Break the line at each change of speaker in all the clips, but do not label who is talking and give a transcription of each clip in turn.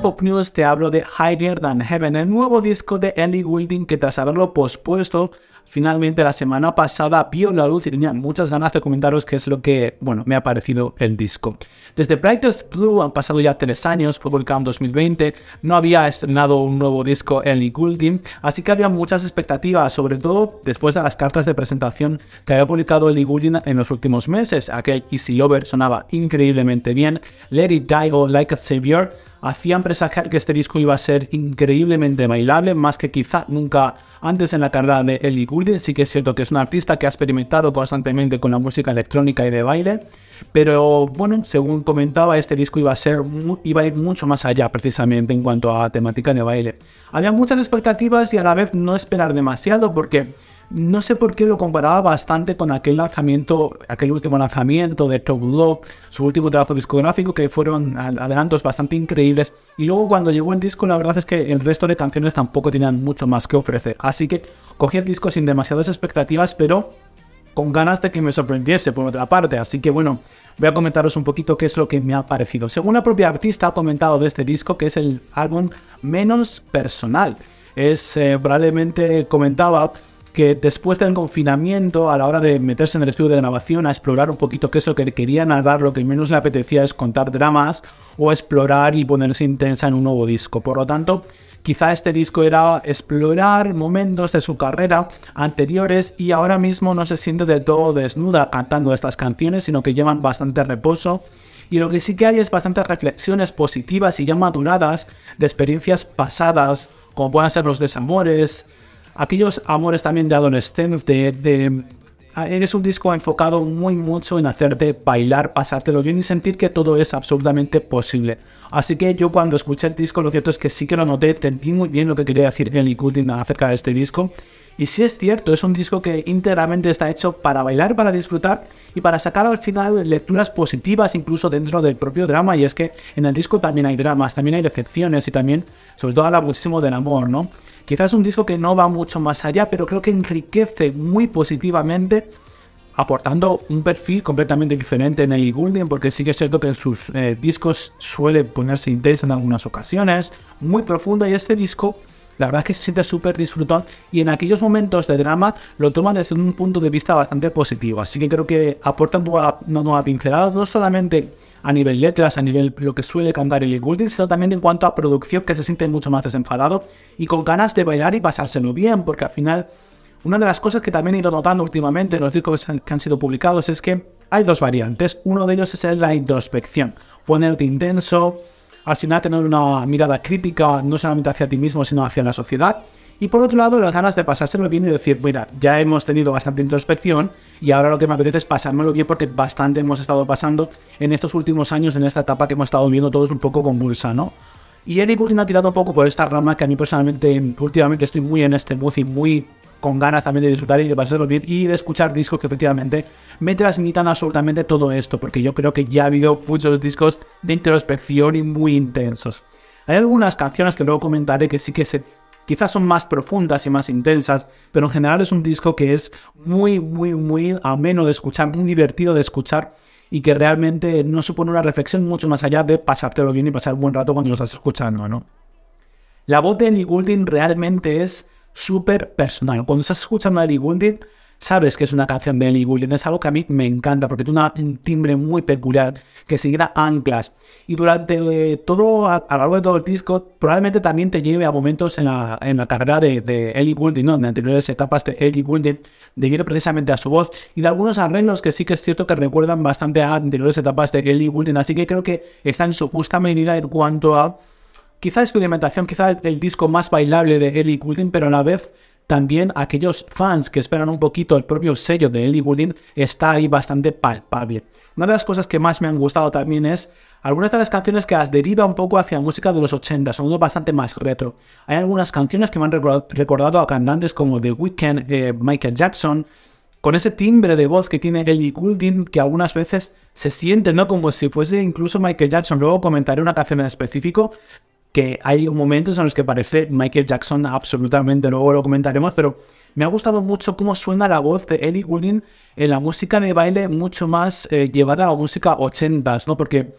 Pop News te hablo de Higher Than Heaven, el nuevo disco de Ellie Goulding que tras haberlo pospuesto finalmente la semana pasada vio la luz y tenía muchas ganas de comentaros qué es lo que, bueno, me ha parecido el disco. Desde Brightest Blue han pasado ya tres años, fue publicado en 2020, no había estrenado un nuevo disco Ellie Goulding, así que había muchas expectativas, sobre todo después de las cartas de presentación que había publicado Ellie Goulding en los últimos meses. Aquel Easy Over sonaba increíblemente bien, Let It Die o Like a Savior hacían presagiar que este disco iba a ser increíblemente bailable, más que quizá nunca antes en la carrera de Ellie Goulding. Sí que es cierto que es un artista que ha experimentado constantemente con la música electrónica y de baile, pero bueno, según comentaba, este disco iba a ser iba a ir mucho más allá precisamente en cuanto a temática de baile. Había muchas expectativas y a la vez no esperar demasiado porque no sé por qué lo comparaba bastante con aquel lanzamiento, aquel último lanzamiento de Top Love, su último trabajo discográfico, que fueron adelantos bastante increíbles. Y luego cuando llegó el disco, la verdad es que el resto de canciones tampoco tenían mucho más que ofrecer. Así que cogí el disco sin demasiadas expectativas, pero con ganas de que me sorprendiese por otra parte. Así que bueno, voy a comentaros un poquito qué es lo que me ha parecido. Según la propia artista ha comentado de este disco, que es el álbum menos personal. Es eh, probablemente comentaba que después del confinamiento, a la hora de meterse en el estudio de grabación, a explorar un poquito qué es lo que quería narrar, lo que menos le apetecía es contar dramas o explorar y ponerse intensa en un nuevo disco. Por lo tanto, quizá este disco era explorar momentos de su carrera anteriores y ahora mismo no se siente del todo desnuda cantando estas canciones, sino que llevan bastante reposo. Y lo que sí que hay es bastantes reflexiones positivas y ya maduradas de experiencias pasadas, como puedan ser los desamores, aquellos amores también de adolescente, de, ah, eres un disco enfocado muy mucho en hacerte bailar, pasártelo bien y sentir que todo es absolutamente posible. Así que yo cuando escuché el disco, lo cierto es que sí que lo noté, entendí muy bien lo que quería decir Ellie Goulding acerca de este disco. Y sí es cierto, es un disco que íntegramente está hecho para bailar, para disfrutar y para sacar al final lecturas positivas incluso dentro del propio drama. Y es que en el disco también hay dramas, también hay decepciones y también, sobre todo, habla muchísimo del amor, ¿no? Quizás un disco que no va mucho más allá, pero creo que enriquece muy positivamente, aportando un perfil completamente diferente en el Goulding, porque sí que es cierto que en sus eh, discos suele ponerse intenso en algunas ocasiones, muy profundo, y este disco la verdad es que se siente súper disfrutón y en aquellos momentos de drama lo toma desde un punto de vista bastante positivo. Así que creo que aporta una nueva pincelada, no solamente a nivel letras, a nivel lo que suele cantar el Goulding, sino también en cuanto a producción que se siente mucho más desenfadado y con ganas de bailar y pasárselo bien, porque al final una de las cosas que también he ido notando últimamente en los discos que han sido publicados es que hay dos variantes. Uno de ellos es la introspección, ponerte intenso, al final tener una mirada crítica no solamente hacia ti mismo, sino hacia la sociedad. Y por otro lado, las ganas de pasárselo bien y decir, mira, ya hemos tenido bastante introspección y ahora lo que me apetece es pasármelo bien porque bastante hemos estado pasando en estos últimos años, en esta etapa que hemos estado viendo todos un poco convulsa, ¿no? Y Eric Goulding ha tirado un poco por esta rama que a mí personalmente, últimamente estoy muy en este mood y muy con ganas también de disfrutar y de pasarlo bien y de escuchar discos que efectivamente me transmitan absolutamente todo esto, porque yo creo que ya ha habido muchos discos de introspección y muy intensos. Hay algunas canciones que luego comentaré que sí que se Quizás son más profundas y más intensas, pero en general es un disco que es muy, muy, muy ameno de escuchar, muy divertido de escuchar y que realmente no supone una reflexión mucho más allá de pasártelo bien y pasar un buen rato cuando lo estás escuchando, ¿no? La voz de Ellie Goulding realmente es súper personal. Cuando estás escuchando a Ellie Goulding, sabes que es una canción de Ellie Goulding. Es algo que a mí me encanta porque tiene un timbre muy peculiar que seguirá anclas. Y durante eh, todo, a, lo largo de todo el disco, probablemente también te lleve a momentos en la, en la carrera de, de Ellie Goulding, ¿no? En anteriores etapas de Ellie Goulding, debido precisamente a su voz y de algunos arreglos que sí que es cierto que recuerdan bastante a anteriores etapas de Ellie Goulding. Así que creo que está en su justa medida en cuanto a quizá experimentación, quizá el, el disco más bailable de Ellie Goulding, pero a la vez también aquellos fans que esperan un poquito el propio sello de Ellie Goulding está ahí bastante palpable. Una de las cosas que más me han gustado también es algunas de las canciones que las deriva un poco hacia música de los 80, son bastante más retro. Hay algunas canciones que me han recordado a cantantes como The Weeknd, eh, Michael Jackson, con ese timbre de voz que tiene Ellie Goulding que algunas veces se siente, ¿no? Como si fuese incluso Michael Jackson. Luego comentaré una canción en específico que hay momentos en los que parece Michael Jackson absolutamente, luego lo comentaremos, pero me ha gustado mucho cómo suena la voz de Ellie Goulding en la música de baile mucho más eh, llevada a la música 80s, ¿no? Porque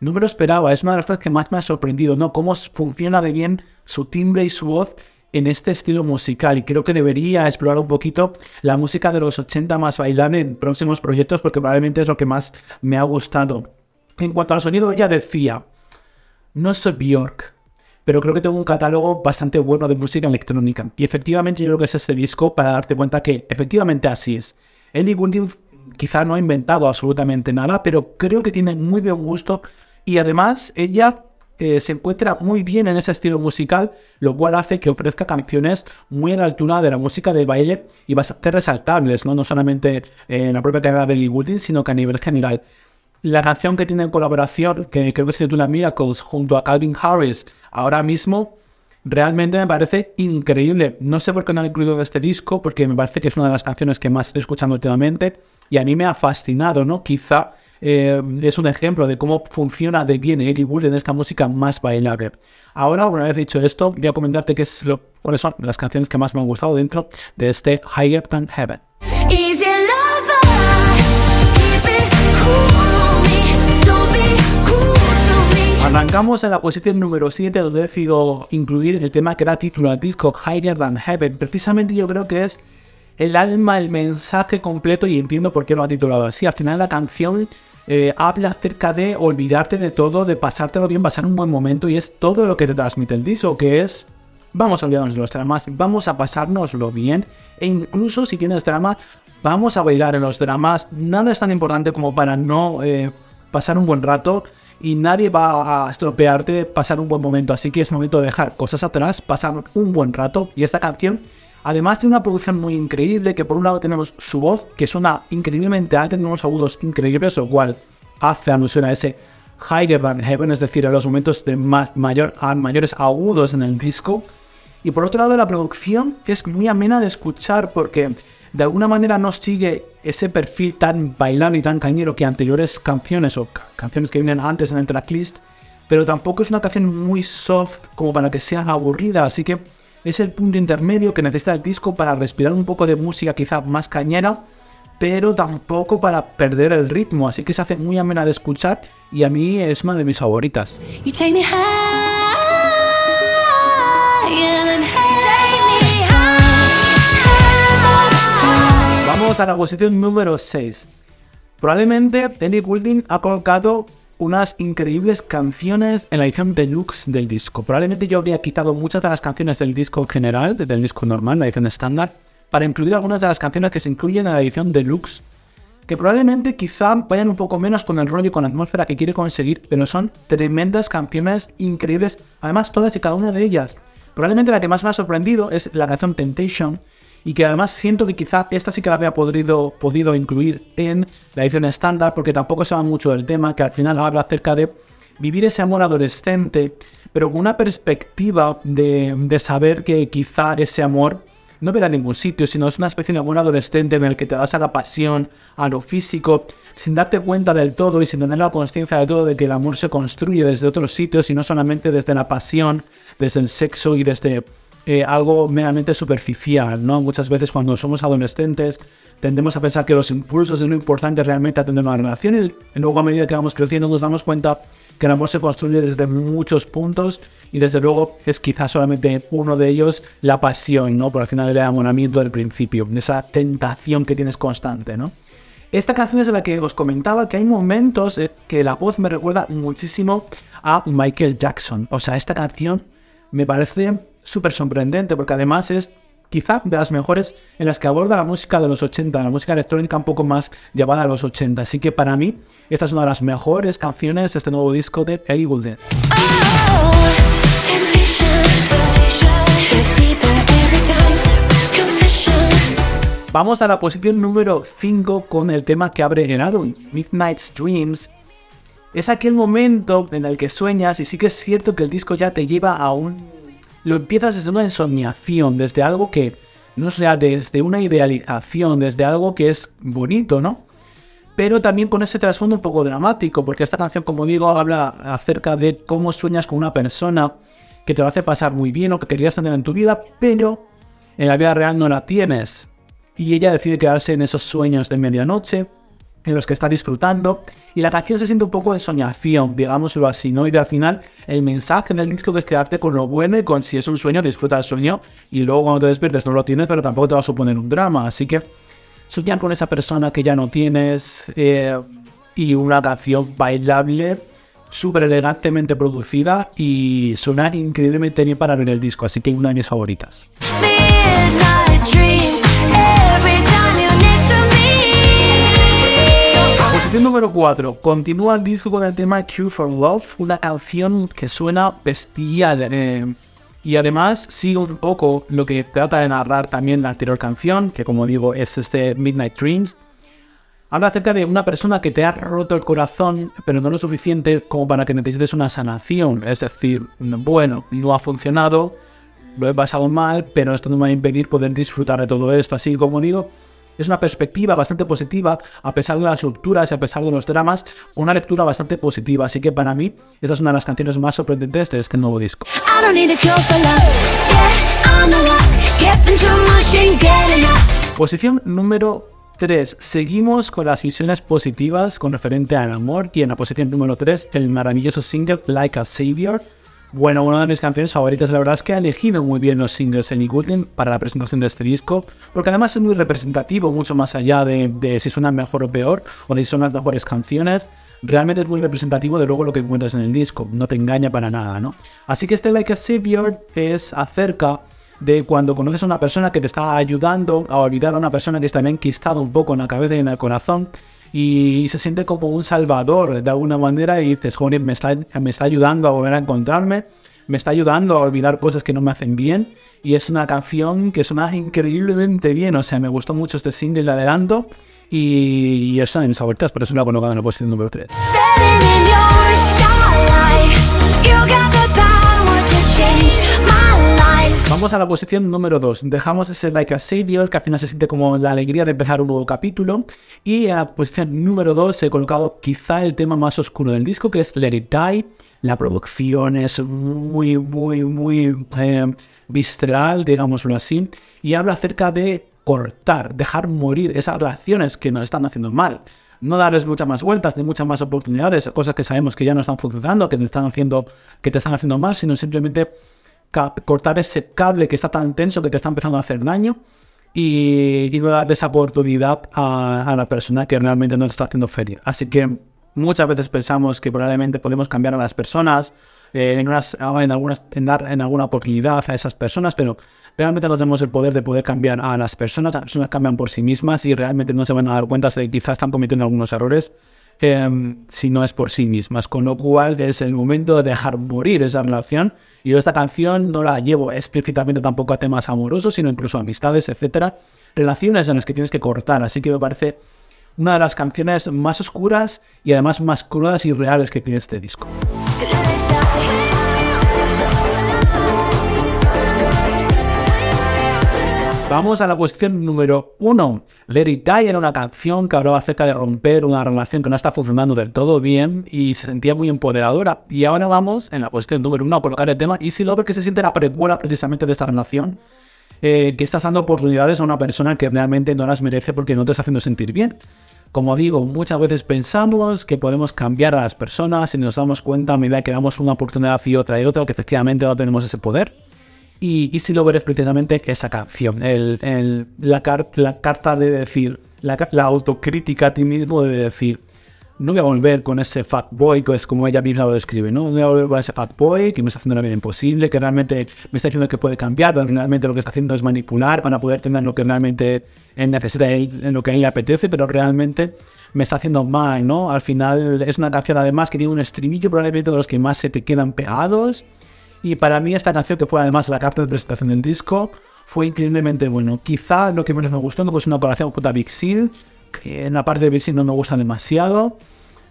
no me lo esperaba, es una de las cosas que más me ha sorprendido, ¿no? Cómo funciona de bien su timbre y su voz en este estilo musical y creo que debería explorar un poquito la música de los 80 más bailable en próximos proyectos porque probablemente es lo que más me ha gustado. En cuanto al sonido, ella decía, no soy Bjork, pero creo que tengo un catálogo bastante bueno de música electrónica. Y efectivamente yo creo que es este disco para darte cuenta que efectivamente así es. Ellie Goulding quizá no ha inventado absolutamente nada, pero creo que tiene muy buen gusto y además ella eh, se encuentra muy bien en ese estilo musical, lo cual hace que ofrezca canciones muy a la altura de la música de baile y bastante resaltables, no, no solamente en la propia carrera de Ellie Goulding, sino que a nivel general. La canción que tiene en colaboración, que creo que se titula Miracles, junto a Calvin Harris, ahora mismo, realmente me parece increíble. No sé por qué no han incluido este disco, porque me parece que es una de las canciones que más estoy escuchando últimamente, y a mí me ha fascinado, ¿no? Quizá eh, es un ejemplo de cómo funciona de bien Eddie Wood en esta música más bailable. Ahora, una vez dicho esto, voy a comentarte qué cuáles son las canciones que más me han gustado dentro de este Higher Than Heaven. Arrancamos en la posición número 7 donde he decidido incluir el tema que da título al disco Higher Than Heaven. Precisamente yo creo que es el alma, el mensaje completo y entiendo por qué lo ha titulado así. Al final la canción eh, habla acerca de olvidarte de todo, de pasártelo bien, pasar un buen momento y es todo lo que te transmite el disco, que es vamos a olvidarnos de los dramas, vamos a pasárnoslo bien e incluso si tienes drama, vamos a bailar en los dramas. Nada es tan importante como para no eh, pasar un buen rato y nadie va a estropearte pasar un buen momento. Así que es momento de dejar cosas atrás, pasar un buen rato. Y esta canción, además de una producción muy increíble, que por un lado tenemos su voz, que suena increíblemente alta, tiene unos agudos increíbles, lo cual hace alusión a ese higher than heaven, es decir, a los momentos de más, mayor, mayores agudos en el disco. Y por otro lado, la producción es muy amena de escuchar porque de alguna manera no sigue ese perfil tan bailable y tan cañero que anteriores canciones o canciones que vienen antes en el tracklist, pero tampoco es una canción muy soft como para que sea aburrida, así que es el punto intermedio que necesita el disco para respirar un poco de música quizá más cañera, pero tampoco para perder el ritmo, así que se hace muy amena de escuchar y a mí es una de mis favoritas. Vamos a la posición número 6. Probablemente Ellie Goulding ha colocado unas increíbles canciones en la edición deluxe del disco. Probablemente yo habría quitado muchas de las canciones del disco general, del disco normal, la edición estándar, para incluir algunas de las canciones que se incluyen en la edición deluxe, que probablemente quizá vayan un poco menos con el rollo y con la atmósfera que quiere conseguir, pero son tremendas canciones increíbles, además todas y cada una de ellas. Probablemente la que más me ha sorprendido es la canción Temptation, y que además siento que quizá esta sí que la había podido, podido incluir en la edición estándar porque tampoco se va mucho del tema, que al final habla acerca de vivir ese amor adolescente, pero con una perspectiva de, de saber que quizá ese amor no verá en ningún sitio, sino es una especie de amor adolescente en el que te das a la pasión, a lo físico, sin darte cuenta del todo y sin tener la conciencia de todo de que el amor se construye desde otros sitios y no solamente desde la pasión, desde el sexo y desde eh, algo meramente superficial, ¿no? Muchas veces cuando somos adolescentes tendemos a pensar que los impulsos es lo importante realmente a tener una relación y luego a medida que vamos creciendo nos damos cuenta que el amor se construye desde muchos puntos y desde luego es quizás solamente uno de ellos la pasión, ¿no? Por al final el enamoramiento del principio, esa tentación que tienes constante, ¿no? Esta canción es de la que os comentaba que hay momentos que la voz me recuerda muchísimo a Michael Jackson. O sea, esta canción me parece súper sorprendente porque además es quizá de las mejores en las que aborda la música de los 80, la música electrónica un poco más llevada a los 80. Así que para mí, esta es una de las mejores canciones de este nuevo disco de Ellie Goulding. Vamos a la posición número 5 con el tema que abre el álbum, Midnight's Dreams. Es aquel momento en el que sueñas y sí que es cierto que el disco ya te lleva a un lo empiezas desde una ensoñación, desde algo que no es real, desde una idealización, desde algo que es bonito, ¿no? Pero también con ese trasfondo un poco dramático, porque esta canción, como digo, habla acerca de cómo sueñas con una persona que te lo hace pasar muy bien o que querías tener en tu vida, pero en la vida real no la tienes. Y ella decide quedarse en esos sueños de medianoche en los que está disfrutando. Y la canción se siente un poco de soñación, digámoslo así, ¿no? Y al final el mensaje del disco es quedarte con lo bueno y con si es un sueño, disfruta el sueño. Y luego cuando te despiertes no lo tienes, pero tampoco te va a suponer un drama, así que soñar con esa persona que ya no tienes eh, y una canción bailable súper elegantemente producida y suena increíblemente bien para ver el disco, así que una de mis favoritas. Posición número 4. Continúa el disco con el tema Cure for Love, una canción que suena bestial. Eh, y además sigue un poco lo que trata de narrar también la anterior canción, que como digo es este Midnight Dreams. Habla acerca de una persona que te ha roto el corazón, pero no lo suficiente como para que necesites una sanación. Es decir, bueno, no ha funcionado, lo he pasado mal, pero esto no me va a impedir poder disfrutar de todo esto. Así como digo, es una perspectiva bastante positiva, a pesar de las rupturas y a pesar de los dramas, una lectura bastante positiva. Así que para mí, esta es una de las canciones más sorprendentes de este nuevo disco. Posición número 3. Seguimos con las visiones positivas con referente al amor y en la posición número 3 el maravilloso single Like a Savior bueno, una de mis canciones favoritas, la verdad es que ha elegido muy bien los singles en Goodwin para la presentación de este disco, porque además es muy representativo, mucho más allá de, si suenan mejor o peor, o de si son las mejores canciones. Realmente es muy representativo de luego lo que encuentras en el disco, no te engaña para nada, ¿no? Así que este Like a Savior es acerca de cuando conoces a una persona que te está ayudando a olvidar a una persona que está enquistado un poco en la cabeza y en el corazón y se siente como un salvador de alguna manera y dices, joder, me está, me está ayudando a volver a encontrarme, me está ayudando a olvidar cosas que no me hacen bien y es una canción que suena increíblemente bien, o sea, me gustó mucho este single de adelanto y, y es una de mis favoritas, por eso la he colocado en la posición número 3. Vamos a la posición número 2. Dejamos ese Like a Savior, que al final se siente como la alegría de empezar un nuevo capítulo. Y en la posición número 2 he colocado quizá el tema más oscuro del disco, que es Let It Die. La producción es muy, muy, muy eh, visceral, digámoslo así. Y habla acerca de cortar, dejar morir esas relaciones que nos están haciendo mal no darles muchas más vueltas ni muchas más oportunidades, cosas que sabemos que ya no están funcionando, que te están haciendo, que te están haciendo mal, sino simplemente cortar ese cable que está tan tenso que te está empezando a hacer daño y, no dar esa oportunidad a, la persona que realmente nos está haciendo feria. Así que muchas veces pensamos que probablemente podemos cambiar a las personas, eh, en, en, algunas, en dar en alguna oportunidad a esas personas, pero realmente no tenemos el poder de poder cambiar a las personas. Las personas cambian por sí mismas y realmente no se van a dar cuenta de que quizás están cometiendo algunos errores Em, si no es por sí mismas. Con lo cual es el momento de dejar morir esa relación. Y yo esta canción no la llevo explícitamente tampoco a temas amorosos, sino incluso a amistades, etcétera. Relaciones en las que tienes que cortar. Así que me parece una de las canciones más oscuras y además más crudas y reales que tiene este disco. Vamos a la cuestión número uno. Let It era una canción que hablaba acerca de romper una relación que no está funcionando del todo bien y se sentía muy empoderadora. Y ahora vamos en la cuestión número uno a colocar el tema Easy Lover que se siente la precuela precisamente de esta relación. Eh, que está dando oportunidades a una persona que realmente no las merece porque no te está haciendo sentir bien. Como digo, muchas veces pensamos que podemos cambiar a las personas y nos damos cuenta a medida que damos una oportunidad y otra y otra que efectivamente no tenemos ese poder. Y Easy Lover es precisamente esa canción, el, la, carta de decir, la, autocrítica a ti mismo de decir, no voy a volver con ese fat boy, que es como ella misma lo describe, ¿no? No voy a volver con ese fat boy que me está haciendo la vida imposible, que realmente me está diciendo que puede cambiar, pero realmente lo que está haciendo es manipular para poder tener lo que realmente él necesita, en lo que a él le apetece, pero realmente me está haciendo mal, ¿no? Al final es una canción además que tiene un estribillo probablemente de los que más se te quedan pegados y para mí esta canción, que fue además la carta de presentación del disco, fue increíblemente bueno. Quizá lo que menos me gustó no es una colaboración con Big Seal, que en la parte de Big Seal no me gusta demasiado,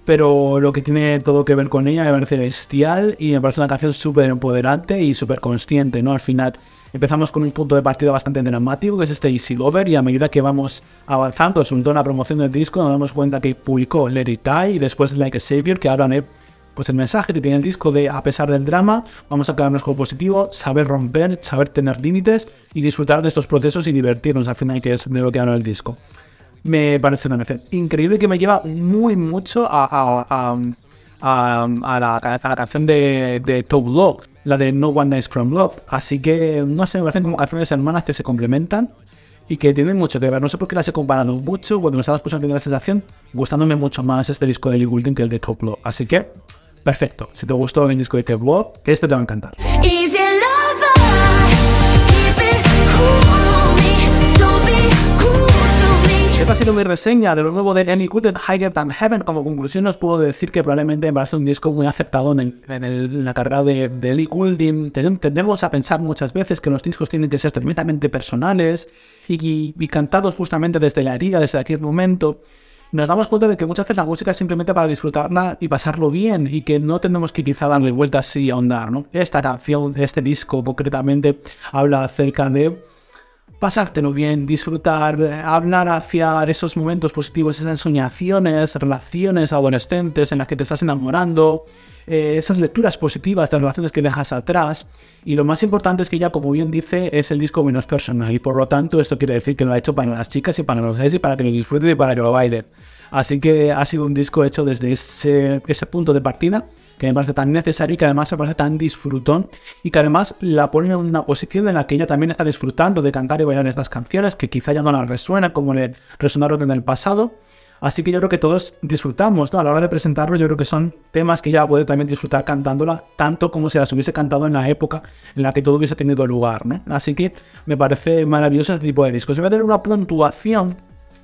pero lo que tiene todo que ver con ella me parece bestial y me parece una canción súper empoderante y súper consciente, ¿no? Al final empezamos con un punto de partida bastante dramático, que es este Easy Lover, y a medida que vamos avanzando, sobre todo en la promoción del disco, nos damos cuenta que publicó Let It Die y después Like a Savior, que hablan de pues el mensaje que tiene el disco de a pesar del drama, vamos a quedarnos con positivo, saber romper, saber tener límites y disfrutar de estos procesos y divertirnos al final, que es de lo que habla el disco. me parece una canción increíble que me lleva muy mucho a, a, la, canción de, Top Love, la de No One Dies From Love. Así que, no sé, me parecen como canciones hermanas que se complementan y que tienen mucho que ver. No sé por qué las he comparado mucho. Cuando me estaba escuchando tengo la sensación gustándome mucho más este disco de Lee Goulding que el de Top Love. Así que, perfecto. Si te gustó el disco de Top Love, este te va a encantar. Esta ha sido mi reseña de lo nuevo de Any Good Higher Than Heaven. Como conclusión os puedo decir que probablemente me parece un disco muy aceptado en, la carrera de, de Ellie Goulding. Tendemos a pensar muchas veces que los discos tienen que ser tremendamente personales y, y cantados justamente desde la herida, desde aquel momento nos damos cuenta de que muchas veces la música es simplemente para disfrutarla y pasarlo bien y que no tenemos que quizá darle vueltas y ahondar, ¿no? Esta canción, este disco concretamente habla acerca de pasártelo bien, disfrutar, hablar hacia esos momentos positivos, esas ensoñaciones, relaciones adolescentes en las que te estás enamorando, eh, esas lecturas positivas de relaciones que dejas atrás. Y lo más importante es que ya, como bien dice, es el disco menos personal. Y por lo tanto, esto quiere decir que lo ha hecho para las chicas y para los gays y para que lo disfruten y para que lo bailen. Así que ha sido un disco hecho desde ese, punto de partida que me parece tan necesario y que además me parece tan disfrutón y que además la pone en una posición en la que ella también está disfrutando de cantar y bailar estas canciones que quizá ya no la resuenan como le resonaron en el pasado. Así que yo creo que todos disfrutamos, ¿no? A la hora de presentarlo, yo creo que son temas que ella puede también disfrutar cantándola, tanto como si las hubiese cantado en la época en la que todo hubiese tenido lugar, ¿no? Así que me parece maravilloso este tipo de discos. Voy a tener una puntuación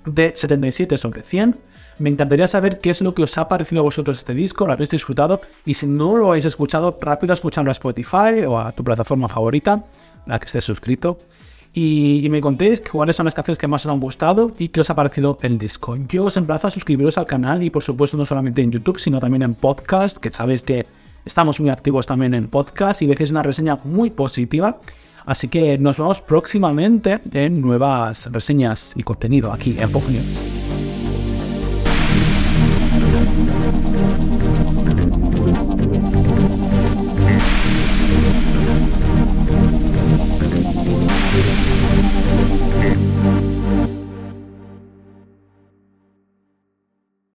de 77 sobre 100 me encantaría saber qué es lo que os ha parecido a vosotros este disco, lo habéis disfrutado y si no lo habéis escuchado, rápido escuchando a Spotify o a tu plataforma favorita, la que estés suscrito. Y, me contéis cuáles son las canciones que más os han gustado y qué os ha parecido el disco. Yo os emplazo a suscribiros al canal y por supuesto no solamente en YouTube, sino también en podcast, que sabéis que estamos muy activos también en podcast y dejéis una reseña muy positiva. Así que nos vemos próximamente en nuevas reseñas y contenido aquí en Pop.